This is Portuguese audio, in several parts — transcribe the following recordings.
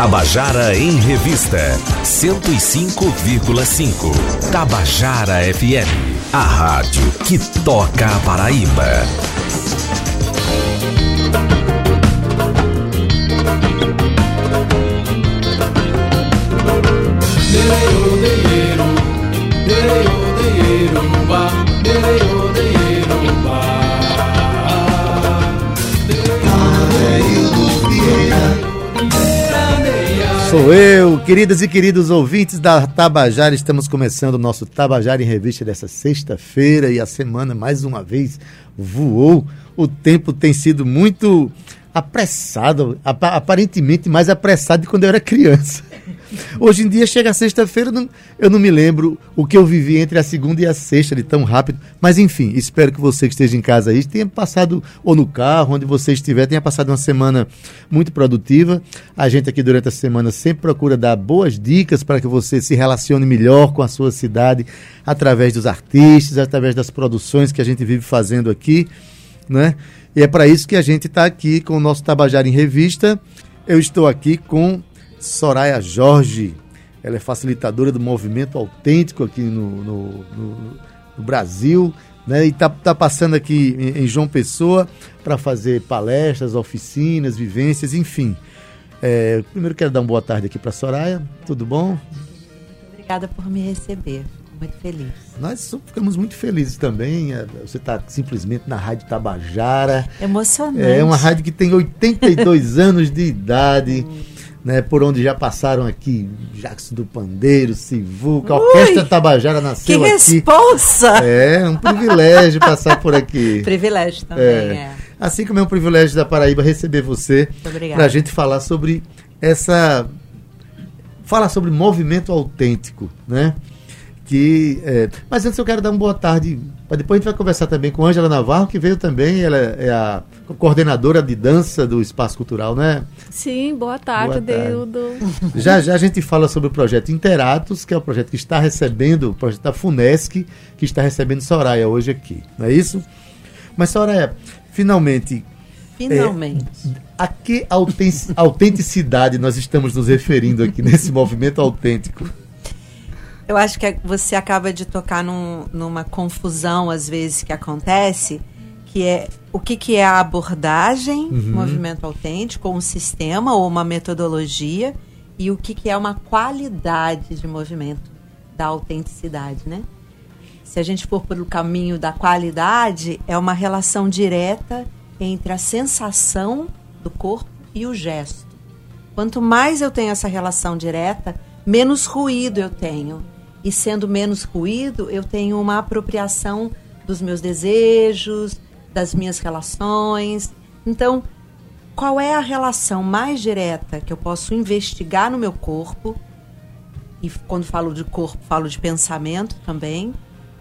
Tabajara em Revista 105,5. Tabajara FM, a rádio que toca a Paraíba. Sou eu, queridas e queridos ouvintes da Tabajara. Estamos começando o nosso Tabajara em Revista dessa sexta-feira e a semana, mais uma vez, voou. O tempo tem sido muito apressado, aparentemente mais apressado de quando eu era criança. Hoje em dia, chega sexta-feira, eu não me lembro o que eu vivi entre a segunda e a sexta de tão rápido. Mas enfim, espero que você que esteja em casa aí tenha passado, ou no carro, onde você estiver, tenha passado uma semana muito produtiva. A gente aqui durante a semana sempre procura dar boas dicas para que você se relacione melhor com a sua cidade através dos artistas, através das produções que a gente vive fazendo aqui, né? E é para isso que a gente está aqui com o nosso Tabajara em Revista. Eu estou aqui com Soraya Jorge. Ela é facilitadora do movimento autêntico aqui no, no, no, no Brasil. Né? E está tá passando aqui em, em João Pessoa para fazer palestras, oficinas, vivências, enfim. É, primeiro quero dar uma boa tarde aqui para Soraya. Tudo bom? Obrigada por me receber. Muito feliz. Nós ficamos muito felizes também. É, você está simplesmente na Rádio Tabajara. Emocionante. É uma rádio que tem 82 anos de idade né, por onde já passaram aqui Jackson do Pandeiro, Sivuca, a Orquestra Tabajara nasceu que aqui. Que responsa! É, um privilégio passar por aqui. Privilégio também, é. é. Assim como é um privilégio da Paraíba receber você para a gente falar sobre essa... Falar sobre movimento autêntico, né? Que. É, mas antes eu quero dar uma boa tarde. Depois a gente vai conversar também com Ângela Navarro, que veio também, ela é a coordenadora de dança do Espaço Cultural, né? Sim, boa tarde, Deudo. Já já a gente fala sobre o projeto Interatos, que é o projeto que está recebendo, o projeto da FUNESC, que está recebendo Soraya hoje aqui, não é isso? Mas Soraya, finalmente. Finalmente. É, a que autenticidade nós estamos nos referindo aqui nesse movimento autêntico? Eu acho que você acaba de tocar num, numa confusão, às vezes, que acontece, que é o que, que é a abordagem, uhum. movimento autêntico, ou um sistema ou uma metodologia, e o que, que é uma qualidade de movimento da autenticidade, né? Se a gente for pelo caminho da qualidade, é uma relação direta entre a sensação do corpo e o gesto. Quanto mais eu tenho essa relação direta, menos ruído eu tenho, e sendo menos ruído, eu tenho uma apropriação dos meus desejos, das minhas relações. Então, qual é a relação mais direta que eu posso investigar no meu corpo? E quando falo de corpo, falo de pensamento também.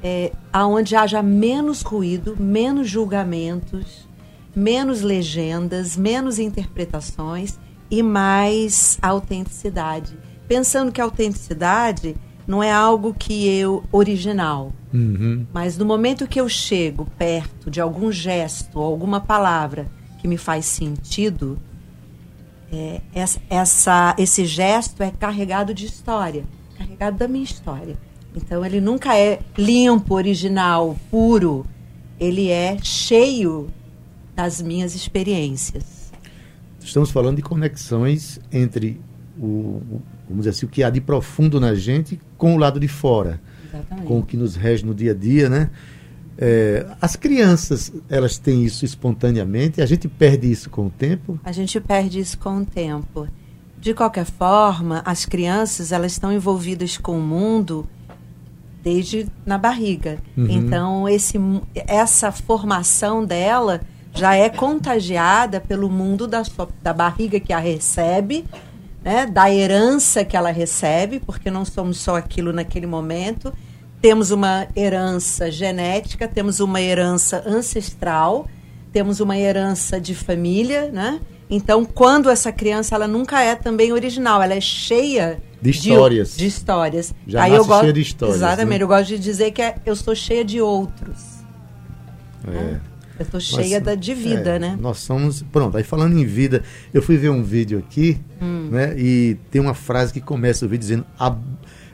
É, aonde haja menos ruído, menos julgamentos, menos legendas, menos interpretações e mais autenticidade. Pensando que a autenticidade não é algo que eu original. Uhum. Mas no momento que eu chego perto de algum gesto alguma palavra que me faz sentido, é, essa, esse gesto é carregado de história, carregado da minha história. Então ele nunca é limpo, original, puro. Ele é cheio das minhas experiências. Estamos falando de conexões entre o, vamos dizer assim, o que há de profundo na gente com o lado de fora, Exatamente. com o que nos rege no dia a dia, né? É, as crianças, elas têm isso espontaneamente, a gente perde isso com o tempo? A gente perde isso com o tempo. De qualquer forma, as crianças, elas estão envolvidas com o mundo desde na barriga. Uhum. Então, esse, essa formação dela já é contagiada pelo mundo da, sua, da barriga que a recebe, né, da herança que ela recebe, porque não somos só aquilo naquele momento. Temos uma herança genética, temos uma herança ancestral, temos uma herança de família, né? Então, quando essa criança, ela nunca é também original, ela é cheia de histórias. De, de histórias. Já Aí eu gosto, cheia de histórias. Exatamente, né? eu gosto de dizer que é, eu sou cheia de outros. É. Né? Eu tô cheia da, de vida, é, né? Nós somos. Pronto, aí falando em vida, eu fui ver um vídeo aqui, hum. né? E tem uma frase que começa o vídeo dizendo a,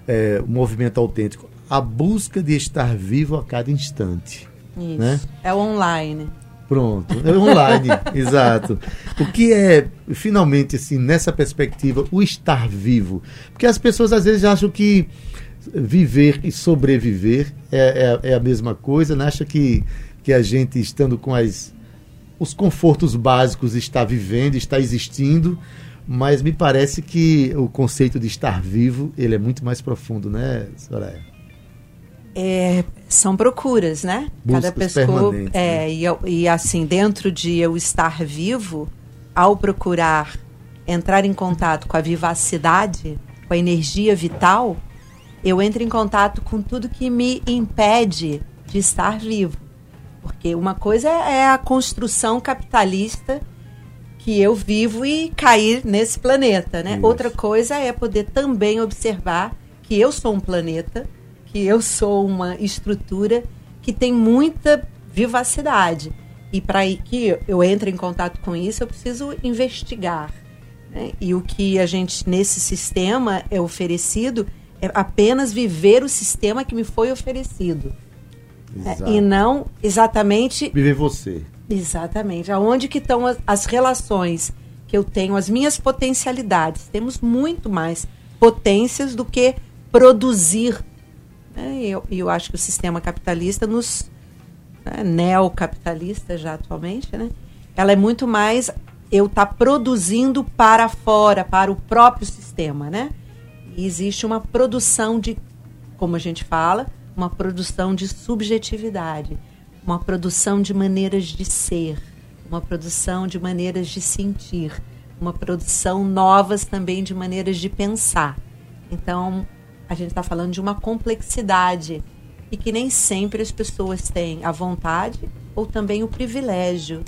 é, o movimento autêntico. A busca de estar vivo a cada instante. Isso. Né? É online. Pronto, é online, exato. O que é, finalmente, assim, nessa perspectiva, o estar vivo? Porque as pessoas às vezes acham que viver e sobreviver é, é, é a mesma coisa, né? acha que, que a gente, estando com as, os confortos básicos, está vivendo, está existindo, mas me parece que o conceito de estar vivo, ele é muito mais profundo, né, Soraya? É, são procuras, né? Buscas Cada pessoa é, né? e, e assim dentro de eu estar vivo, ao procurar entrar em contato com a vivacidade, com a energia vital, eu entro em contato com tudo que me impede de estar vivo. Porque uma coisa é a construção capitalista que eu vivo e cair nesse planeta, né? Isso. Outra coisa é poder também observar que eu sou um planeta que eu sou uma estrutura que tem muita vivacidade. E para que eu entre em contato com isso, eu preciso investigar. Né? E o que a gente, nesse sistema, é oferecido é apenas viver o sistema que me foi oferecido. É, e não exatamente. Viver você. Exatamente. Aonde que estão as, as relações que eu tenho, as minhas potencialidades. Temos muito mais potências do que produzir? E eu, eu acho que o sistema capitalista nos né, neocapitalista já atualmente, né? Ela é muito mais eu estar tá produzindo para fora, para o próprio sistema, né? E existe uma produção de, como a gente fala, uma produção de subjetividade, uma produção de maneiras de ser, uma produção de maneiras de sentir, uma produção novas também de maneiras de pensar. Então, a gente está falando de uma complexidade e que nem sempre as pessoas têm a vontade ou também o privilégio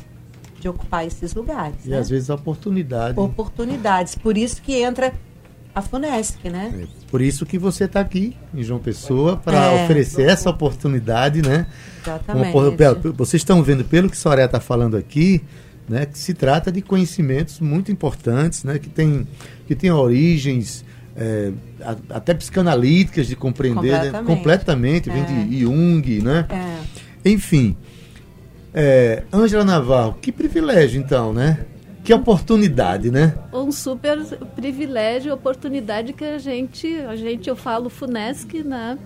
de ocupar esses lugares. E né? às vezes a oportunidade. Oportunidades. Por isso que entra a Funesc, né? É, por isso que você está aqui em João Pessoa para é, oferecer essa oportunidade, né? Exatamente. Uma, vocês estão vendo pelo que Soraya está falando aqui, né? Que se trata de conhecimentos muito importantes, né? Que tem que tem origens é, até psicanalíticas de compreender completamente, né? completamente vem de é. Jung, né? É. Enfim, é, Ângela Navarro, que privilégio então, né? Que oportunidade, né? Um super privilégio, oportunidade que a gente, a gente eu falo Funesc, né?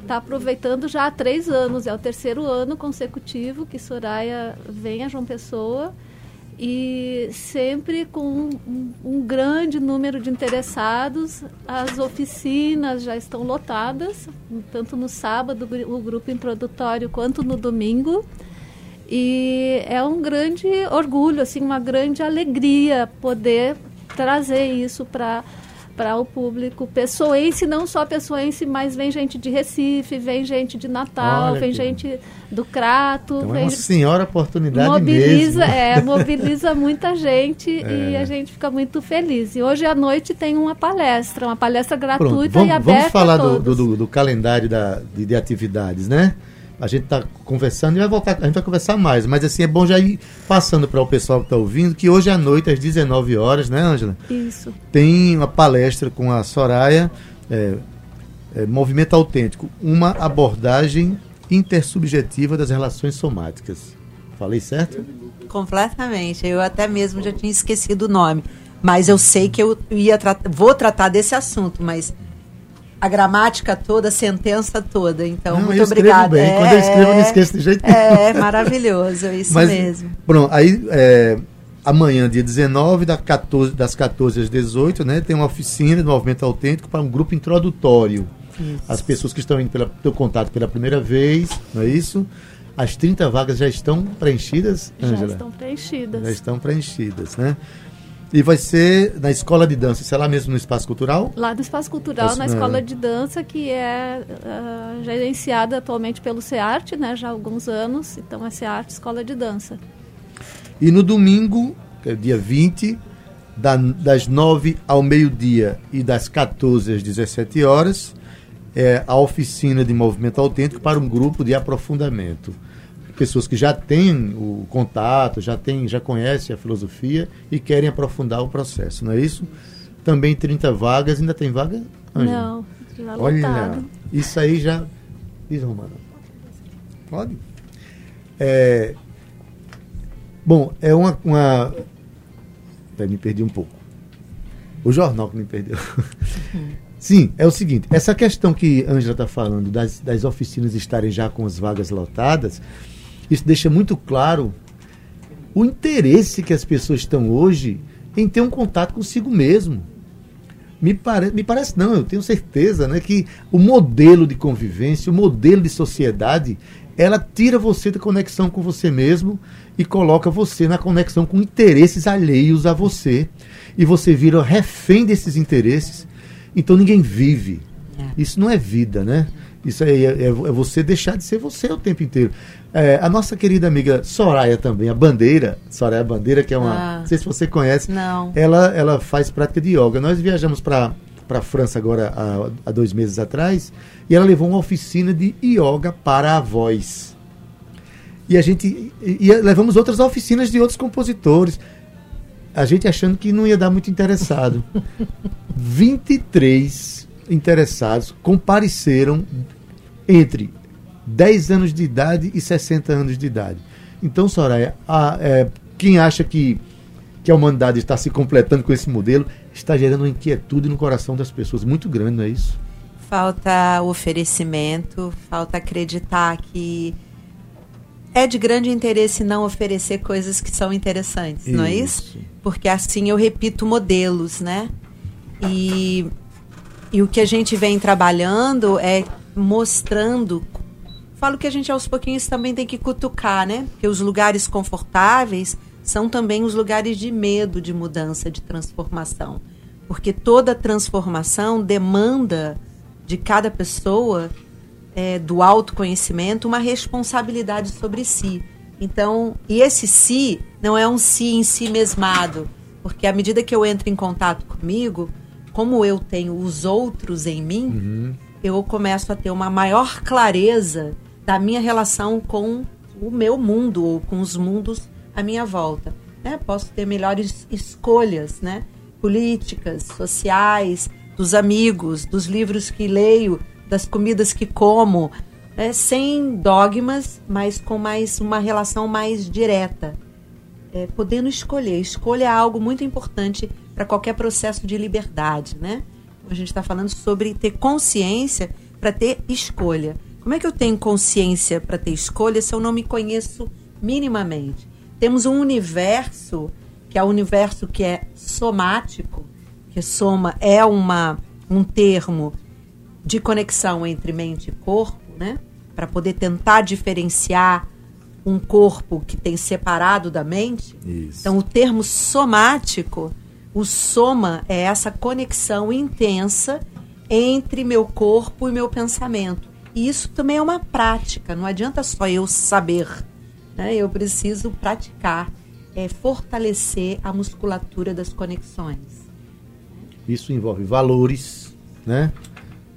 está uh, aproveitando já há três anos, é o terceiro ano consecutivo que Soraya vem a João Pessoa e sempre com um, um, grande número de interessados. As oficinas já estão lotadas, tanto no sábado, o grupo introdutório, quanto no domingo. E é um grande orgulho, assim, uma grande alegria poder trazer isso para para o público pessoense, não só pessoense, mas vem gente de Recife, vem gente de Natal, Olha vem gente do Crato. Então vem... é uma senhora oportunidade mobiliza, mesmo. É, mobiliza muita gente é. e a gente fica muito feliz. E hoje à noite tem uma palestra, uma palestra gratuita Pronto, vamos, e aberta Vamos falar do, do, do, calendário da, de, de atividades, né? A gente está conversando e vai voltar, a gente vai conversar mais, mas assim é bom já ir passando para o pessoal que está ouvindo que hoje à noite às 19 horas, né, Ângela? Isso. Tem uma palestra com a Soraya, é, é, Movimento Autêntico, uma abordagem intersubjetiva das relações somáticas. Falei certo? Completamente. Eu até mesmo já tinha esquecido o nome, mas eu sei que eu ia tra vou tratar desse assunto, mas a gramática toda, a sentença toda. Então, não, muito obrigada. É, Quando eu escrevo, eu não esqueço de jeito nenhum. É, maravilhoso, é isso Mas, mesmo. Pronto, aí é, amanhã, dia 19, das 14, das 14 às 18, né, tem uma oficina do Movimento Autêntico para um grupo introdutório. Isso. As pessoas que estão indo pelo teu contato pela primeira vez, não é isso? As 30 vagas já estão preenchidas, Ângela? Já estão preenchidas. Já estão preenchidas, né? E vai ser na escola de dança, isso é lá mesmo no Espaço Cultural? Lá no Espaço Cultural, na escola de dança, que é uh, gerenciada atualmente pelo SEART, né, já há alguns anos. Então é SEART Escola de Dança. E no domingo, que é dia 20, da, das 9 ao meio-dia e das 14 às 17 horas, é a oficina de movimento autêntico para um grupo de aprofundamento. Pessoas que já têm o contato, já têm, já conhecem a filosofia e querem aprofundar o processo, não é isso? Também 30 vagas, ainda tem vaga? Ângela? Não, já Olha, lotado. isso aí já. Diz, Romana. Pode? É, bom, é uma. uma... Até me perdi um pouco. O jornal que me perdeu. Sim, é o seguinte: essa questão que a Ângela está falando das, das oficinas estarem já com as vagas lotadas, isso deixa muito claro o interesse que as pessoas estão hoje em ter um contato consigo mesmo. Me, pare, me parece, não, eu tenho certeza né, que o modelo de convivência, o modelo de sociedade, ela tira você da conexão com você mesmo e coloca você na conexão com interesses alheios a você. E você vira refém desses interesses. Então ninguém vive. É. Isso não é vida, né? Isso é, é, é, você deixar de ser você o tempo inteiro. É, a nossa querida amiga Soraya também, a Bandeira, Soraya Bandeira, que é uma. Ah, não sei se você conhece. Não. Ela, ela faz prática de yoga. Nós viajamos para a França agora há, há dois meses atrás e ela levou uma oficina de yoga para a voz. E a gente. E, e levamos outras oficinas de outros compositores. A gente achando que não ia dar muito interessado. 23 interessados compareceram entre 10 anos de idade e 60 anos de idade. Então, Soraya, a, é, quem acha que, que a humanidade está se completando com esse modelo está gerando uma inquietude no coração das pessoas muito grande, não é isso? Falta oferecimento, falta acreditar que é de grande interesse não oferecer coisas que são interessantes, isso. não é isso? Porque assim eu repito modelos, né? E, e o que a gente vem trabalhando é mostrando falo que a gente aos pouquinhos também tem que cutucar, né? Porque os lugares confortáveis são também os lugares de medo de mudança, de transformação. Porque toda transformação demanda de cada pessoa é, do autoconhecimento uma responsabilidade sobre si. Então, e esse si não é um si em si mesmado, porque à medida que eu entro em contato comigo, como eu tenho os outros em mim, uhum. eu começo a ter uma maior clareza da minha relação com o meu mundo ou com os mundos à minha volta. Né? Posso ter melhores escolhas, né? políticas, sociais, dos amigos, dos livros que leio, das comidas que como, né? sem dogmas, mas com mais uma relação mais direta. É, podendo escolher. Escolha é algo muito importante para qualquer processo de liberdade, né? A gente está falando sobre ter consciência para ter escolha. Como é que eu tenho consciência para ter escolha se eu não me conheço minimamente? Temos um universo que é o universo que é somático, que soma é uma um termo de conexão entre mente e corpo, né? Para poder tentar diferenciar um corpo que tem separado da mente. Isso. Então, o termo somático, o soma é essa conexão intensa entre meu corpo e meu pensamento. E isso também é uma prática, não adianta só eu saber, né? eu preciso praticar, é fortalecer a musculatura das conexões. Isso envolve valores, né?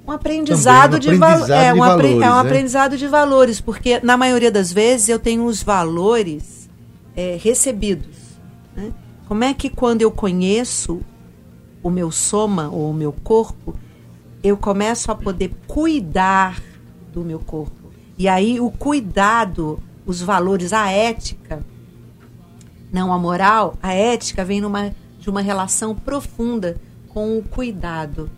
Um aprendizado, um de, aprendizado é, um de valores. É um né? aprendizado de valores, porque na maioria das vezes eu tenho os valores é, recebidos. Né? Como é que quando eu conheço o meu soma ou o meu corpo, eu começo a poder cuidar do meu corpo. E aí o cuidado, os valores, a ética, não a moral, a ética vem numa, de uma relação profunda com o cuidado.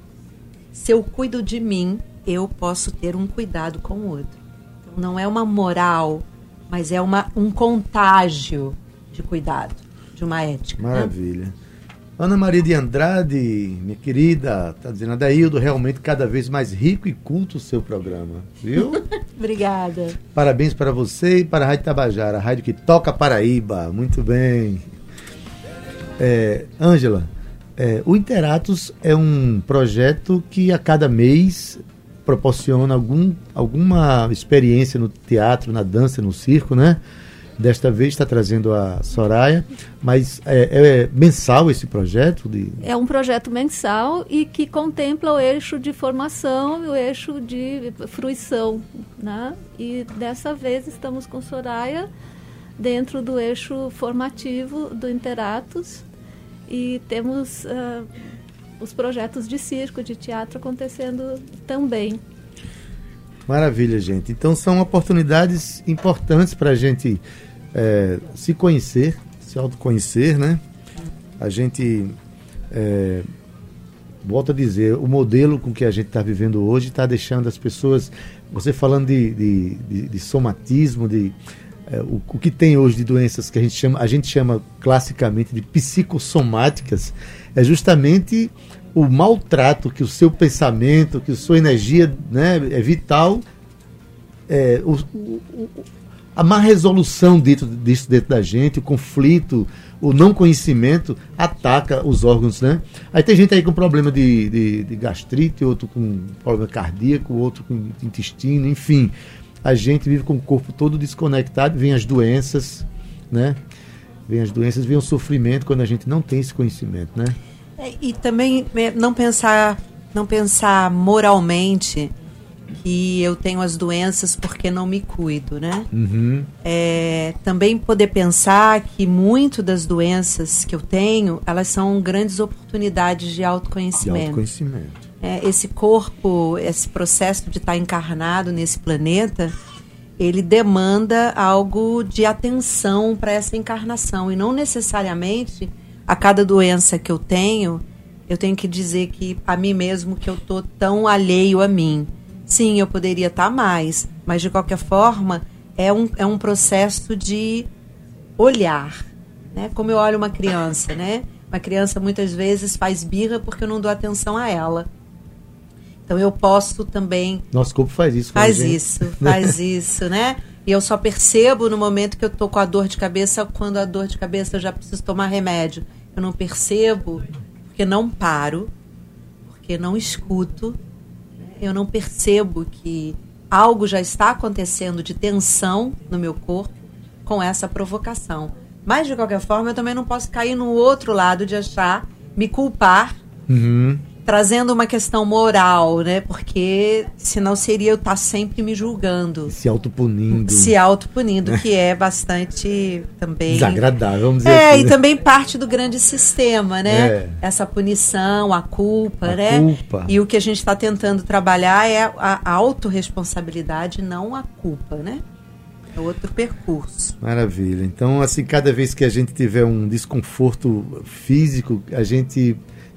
Se eu cuido de mim, eu posso ter um cuidado com o outro. Então, não é uma moral, mas é uma, um contágio de cuidado, de uma ética. Né? Maravilha. Né? Ana Maria de Andrade, minha querida, tá dizendo, Adaildo, realmente cada vez mais rico e culto o seu programa, viu? Obrigada. Parabéns para você e para a Rádio Tabajara, a rádio que toca Paraíba. Muito bem. É, Ângela, é, o Interatos é um projeto que a cada mês proporciona algum, alguma experiência no teatro, na dança, no circo, né? Desta vez está trazendo a Soraya, mas é, é, mensal esse projeto? De... É um projeto mensal e que contempla o eixo de formação e o eixo de fruição. Né? E dessa vez estamos com Soraya dentro do eixo formativo do Interatos e temos uh, os projetos de circo, de teatro acontecendo também. Maravilha, gente. Então são oportunidades importantes para a gente é, se conhecer, se autoconhecer, né? A gente, é, volto a dizer, o modelo com que a gente está vivendo hoje está deixando as pessoas, você falando de, de, de, de somatismo, de é, o, o, que tem hoje de doenças que a gente chama, a gente chama classicamente de psicossomáticas, é justamente o maltrato que o seu pensamento, que a sua energia né, é vital, é, o, o, a má resolução disso dentro da gente, o conflito, o não conhecimento ataca os órgãos, né? Aí tem gente aí com problema de, de, de gastrite, outro com problema cardíaco, outro com intestino, enfim. A gente vive com o corpo todo desconectado, vem as doenças, né? Vem as doenças, vem o sofrimento quando a gente não tem esse conhecimento, né? É, e também é, não pensar, não pensar moralmente que eu tenho as doenças porque não me cuido, né? Uhum. É, também poder pensar que muito das doenças que eu tenho, elas são grandes oportunidades de autoconhecimento. De autoconhecimento. É, esse corpo, esse processo de estar encarnado nesse planeta, ele demanda algo de atenção para essa encarnação e não necessariamente a cada doença que eu tenho, eu tenho que dizer que a mim mesmo que eu tô tão alheio a mim. Sim, eu poderia estar mais, mas de qualquer forma é um, é um processo de olhar, né? Como eu olho uma criança, né? Uma criança muitas vezes faz birra porque eu não dou atenção a ela. Então eu posso também. Nosso corpo faz isso. Faz isso, faz isso, né? E eu só percebo no momento que eu tô com a dor de cabeça, quando a dor de cabeça eu já preciso tomar remédio. Eu não percebo porque não paro, porque não escuto, eu não percebo que algo já está acontecendo de tensão no meu corpo com essa provocação. Mas, de qualquer forma, eu também não posso cair no outro lado de achar, me culpar, uhum. Trazendo uma questão moral, né? Porque senão seria eu estar sempre me julgando. Se autopunindo. Se autopunindo, que é bastante também. Desagradável, vamos dizer É, assim. e também parte do grande sistema, né? É. Essa punição, a culpa, a né? Culpa. E o que a gente está tentando trabalhar é a autorresponsabilidade, não a culpa, né? É outro percurso. Maravilha. Então, assim, cada vez que a gente tiver um desconforto físico, a gente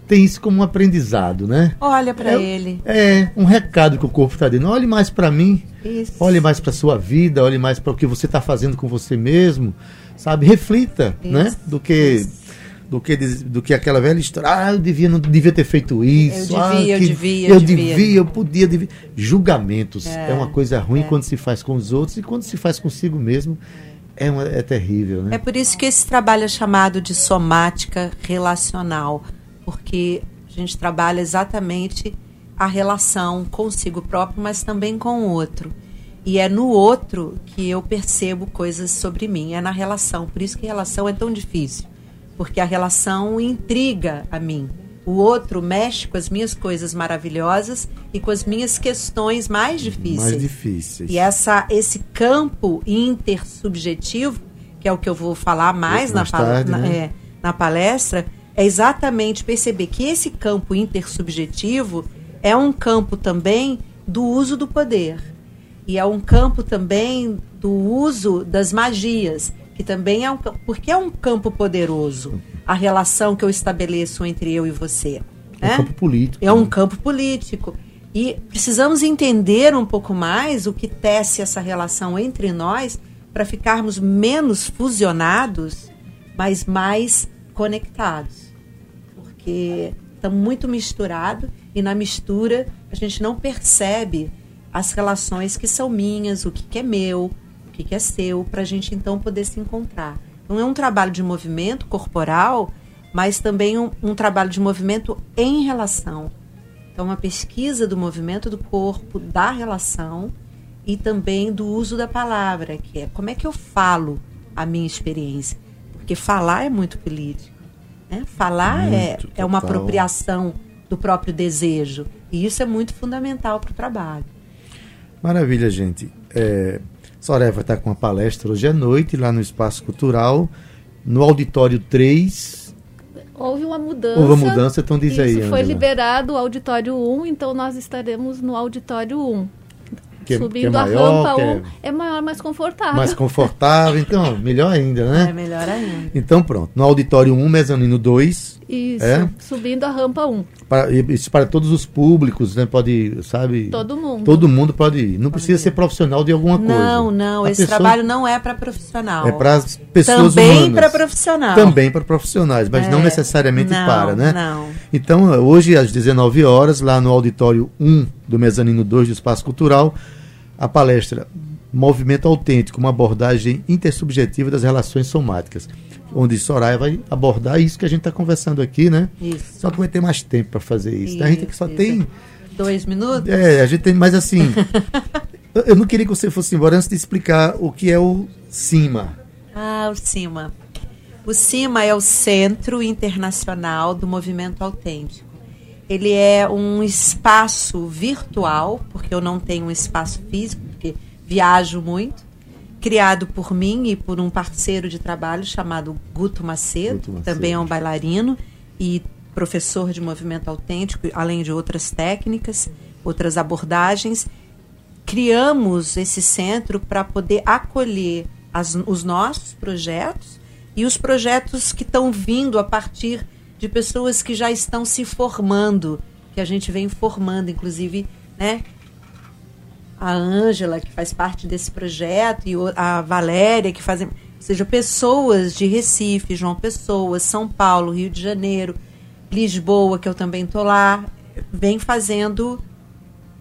tem isso como um aprendizado, né? Olha para é, ele. É um recado que o corpo está dando. Olhe mais para mim. Isso. Olhe mais para sua vida. Olhe mais para o que você está fazendo com você mesmo, sabe? Reflita, Isso. né? Do que Isso. do que do que aquela velha história. Ah, eu devia não devia ter feito isso. Eu ah, devia, eu que- devia, eu eu devia. devia, eu podia, devia. Julgamentos é, É, uma coisa ruim é. quando se faz com os outros e quando se faz consigo mesmo é, uma- é terrível, né? É por isso que esse trabalho é chamado de somática relacional, porque a gente trabalha exatamente a relação consigo próprio, mas também com o outro. E é no outro que eu percebo coisas sobre mim, é na relação. Por isso que relação é tão difícil, porque a relação intriga a mim. O outro mexe com as minhas coisas maravilhosas e com as minhas questões mais difíceis. Mais difíceis. E essa, esse campo intersubjetivo, que é o que eu vou falar mais, Mais na, tarde, na- né? é, na palestra, é exatamente perceber que esse campo intersubjetivo é um campo também do uso do poder. E é um campo também do uso das magias, que também é um. Porque é um campo poderoso a relação que eu estabeleço entre eu e você. É um né? campo político. É um né? campo político. E precisamos entender um pouco mais o que tece essa relação entre nós para ficarmos menos fusionados, mas mais conectados. Porque estamos muito misturados e na mistura a gente não percebe as relações que são minhas, o que, que é meu, o que, que é seu, para a gente então poder se encontrar. Então é um trabalho de movimento corporal, mas também um, um trabalho de movimento em relação. Então, uma pesquisa do movimento do corpo, da relação e também do uso da palavra, que é como é que eu falo a minha experiência. Porque falar é muito político. Né? Falar é, Muito, é uma total. apropriação do próprio desejo. E isso é muito fundamental para o trabalho. Maravilha, gente. É, Soraya vai estar com uma palestra hoje à noite lá no Espaço Cultural, no Auditório 3. Houve uma mudança. Houve uma mudança, então diz Isso, aí, foi Ângela. liberado o auditório 1, então nós estaremos no auditório 1. Que é- Subindo que é a maior, rampa que é 1 é... maior, mais confortável. Mais confortável, então, melhor ainda, É né? melhor ainda. Então pronto, no Auditório 1, mezanino 2, Isso, É? subindo a rampa 1. para, isso para todos os públicos, né? Pode, sabe? Todo mundo. Todo mundo pode ir. Não precisa ser profissional de alguma coisa. Não, não, A esse pessoa- trabalho não é para profissional. É para as pessoas Também humanas. para profissional. Também para profissionais, mas não É. necessariamente Não, para, né? não. Então, hoje às 19 horas, lá no auditório 1 do Mezanino 2 do Espaço Cultural, a palestra Movimento Autêntico, uma abordagem intersubjetiva das relações somáticas, onde Soraya vai abordar isso que a gente está conversando aqui, né? Isso. Só que vai ter mais tempo para fazer isso. A gente que só Isso, tem isso. Dois minutos? é, a gente tem, mas assim, eu- eu não queria que você fosse embora antes de explicar o que é o CIMA. Ah, o CIMA. O CIMA é o Centro Internacional do Movimento Autêntico. Ele é um espaço virtual, porque eu não tenho um espaço físico, porque viajo muito, criado por mim e por um parceiro de trabalho chamado Guto Macedo, Guto Macedo. também é um bailarino e professor de movimento autêntico, além de outras técnicas, outras abordagens criamos esse centro para poder acolher as- os nossos projetos e os projetos que estão vindo a partir de pessoas que já estão se formando, que a gente vem formando, inclusive, né? A Ângela, que faz parte desse projeto, e a Valéria, que fazem. Ou seja, pessoas de Recife, João Pessoa, São Paulo, Rio de Janeiro, Lisboa, que eu também estou lá, vem fazendo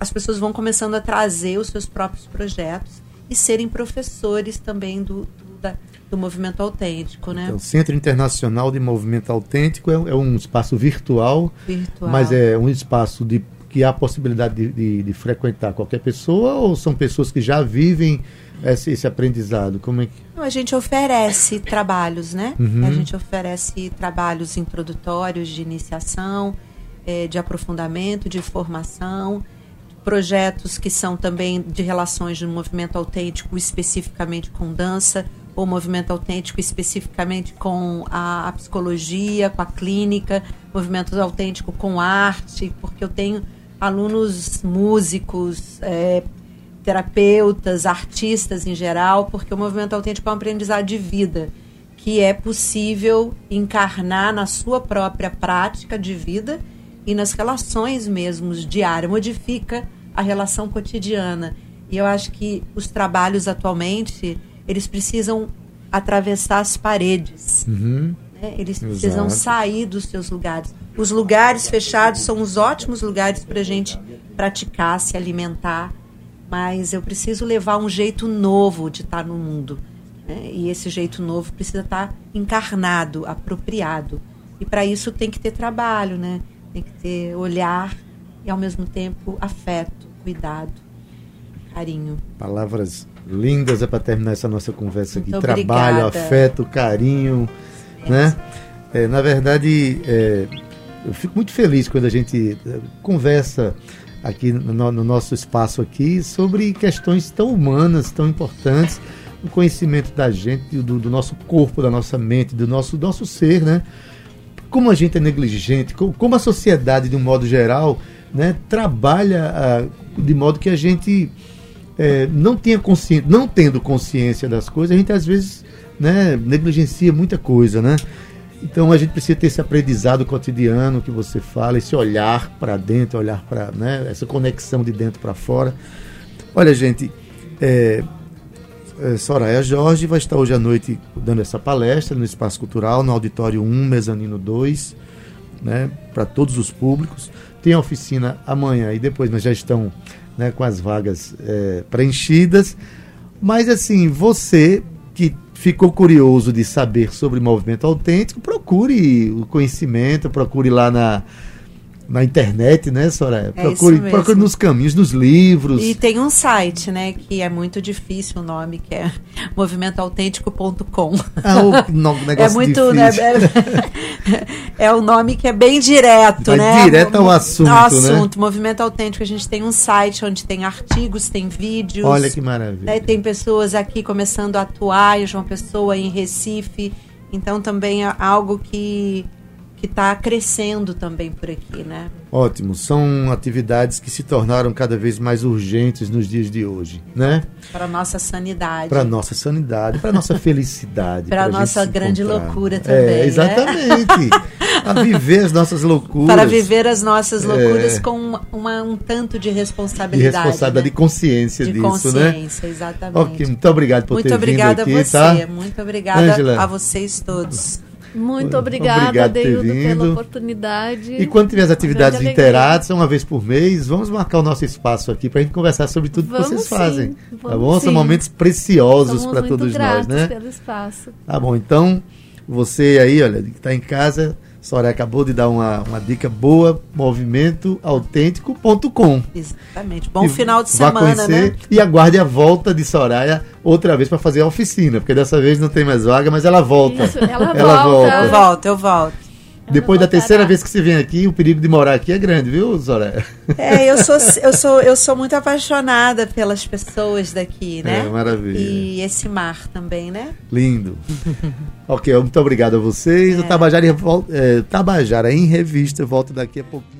as pessoas vão começando a trazer os seus próprios projetos e serem professores também do, do, da- do movimento autêntico, né? Então, Centro Internacional de Movimento Autêntico é, é um espaço virtual, Virtual. mas é um espaço de, que há a possibilidade de, de- de frequentar qualquer pessoa ou são pessoas que já vivem esse, esse aprendizado? Como é que... Não, a gente oferece trabalhos, né? Uhum. A gente oferece trabalhos introdutórios de iniciação, eh, de aprofundamento, de formação, projetos que são também de relações de movimento autêntico especificamente com dança, ou movimento autêntico especificamente com a, a psicologia, com a clínica, movimento autêntico com arte, porque eu tenho alunos músicos, eh, terapeutas, artistas em geral, porque o movimento autêntico é um aprendizado de vida que é possível encarnar na sua própria prática de vida e nas relações mesmo diárias, modifica a relação cotidiana. E eu acho que os trabalhos atualmente, eles precisam atravessar as paredes. Uhum. né? Eles precisam Exato. sair dos seus lugares. Os lugares fechados são os ótimos lugares para a gente praticar, se alimentar, mas eu preciso levar um jeito novo de estar no mundo. né? E esse jeito novo precisa estar encarnado, apropriado. E para isso tem que ter trabalho, né? tem que ter olhar e, ao mesmo tempo, afeto, cuidado, carinho. Palavras lindas é para terminar essa nossa conversa aqui. Muito Trabalho, obrigada. afeto, carinho, né? É, na verdade, é, eu fico muito feliz quando a gente é, conversa aqui no, no nosso espaço aqui sobre questões tão humanas, tão importantes, o conhecimento da gente, do, do nosso corpo, da nossa mente, do nosso, do nosso ser, né? como a gente é negligente, co- como a sociedade, de um modo geral, né, trabalha ah, de modo que a gente eh, não consciência, não tendo consciência das coisas, a gente às vezes né, negligencia muita coisa, né? Então a gente precisa ter esse aprendizado cotidiano que você fala, esse olhar para dentro, olhar para, né, essa conexão de dentro para fora. Olha, gente, é, é, Soraya Jorge vai estar hoje à noite dando essa palestra no Espaço Cultural, no Auditório 1, Mezanino 2, né, para todos os públicos. Tem a oficina amanhã e depois, mas já estão né, com as vagas é, preenchidas. Mas assim, você que ficou curioso de saber sobre movimento autêntico, procure o conhecimento, procure lá na, na internet, né, Soraya? É Procure, procure nos caminhos, nos livros. E tem um site, né, que é muito difícil o nome, que é movimentoautêntico.com. Ah, o no- negócio É muito, né, difícil. é, é o nome que é bem direto, Vai né? direto ao assunto, Ao né? assunto, Movimento Autêntico. A gente tem um site onde tem artigos, tem vídeos. Olha que maravilha. né, Tem pessoas aqui começando a atuar, João Pessoa, em Recife. Então também é algo que que está crescendo também por aqui, né? Ótimo. São atividades que se tornaram cada vez mais urgentes nos dias de hoje, né? Para nossa sanidade. Para nossa sanidade, para nossa felicidade. Pra gente nossa grande encontrar. loucura também, né? É, exatamente. a viver as nossas loucuras. Para viver as nossas loucuras É. com uma, um tanto de de responsabilidade. responsabilidade, né? de consciência de disso, né? consciência, exatamente. Ok, muito obrigado por Muito ter obrigada vindo aqui, a você, tá? muito obrigada Ângela. a vocês todos. Muito Obrigado obrigada, ter Deildo, pela oportunidade. E quando tiver as atividades interadas, uma vez por mês, vamos marcar o nosso espaço aqui para a gente conversar sobre tudo Vamos que vocês sim, fazem. tá bom? São sim. momentos preciosos para todos nós, né? pelo espaço. Tá bom, então você aí, olha, que está em casa, Soraya acabou de dar uma, uma dica boa, movimentoautêntico.com. Exatamente. Bom E final de semana, conhecer né? E aguarde a volta de Soraya outra vez para fazer a oficina, porque dessa vez não tem mais vaga, mas ela volta. Isso, ela Ela volta. Eu volto, eu volto. Depois da terceira vez que você vem aqui, o perigo de morar aqui é grande, viu, Soraya? É, eu sou, eu sou, eu sou muito apaixonada pelas pessoas daqui, né? É, maravilha. E esse mar também, né? Lindo. ok, muito obrigado a vocês. É. O Tabajara, eh, Tabajara em Revista volta daqui a pouquinho.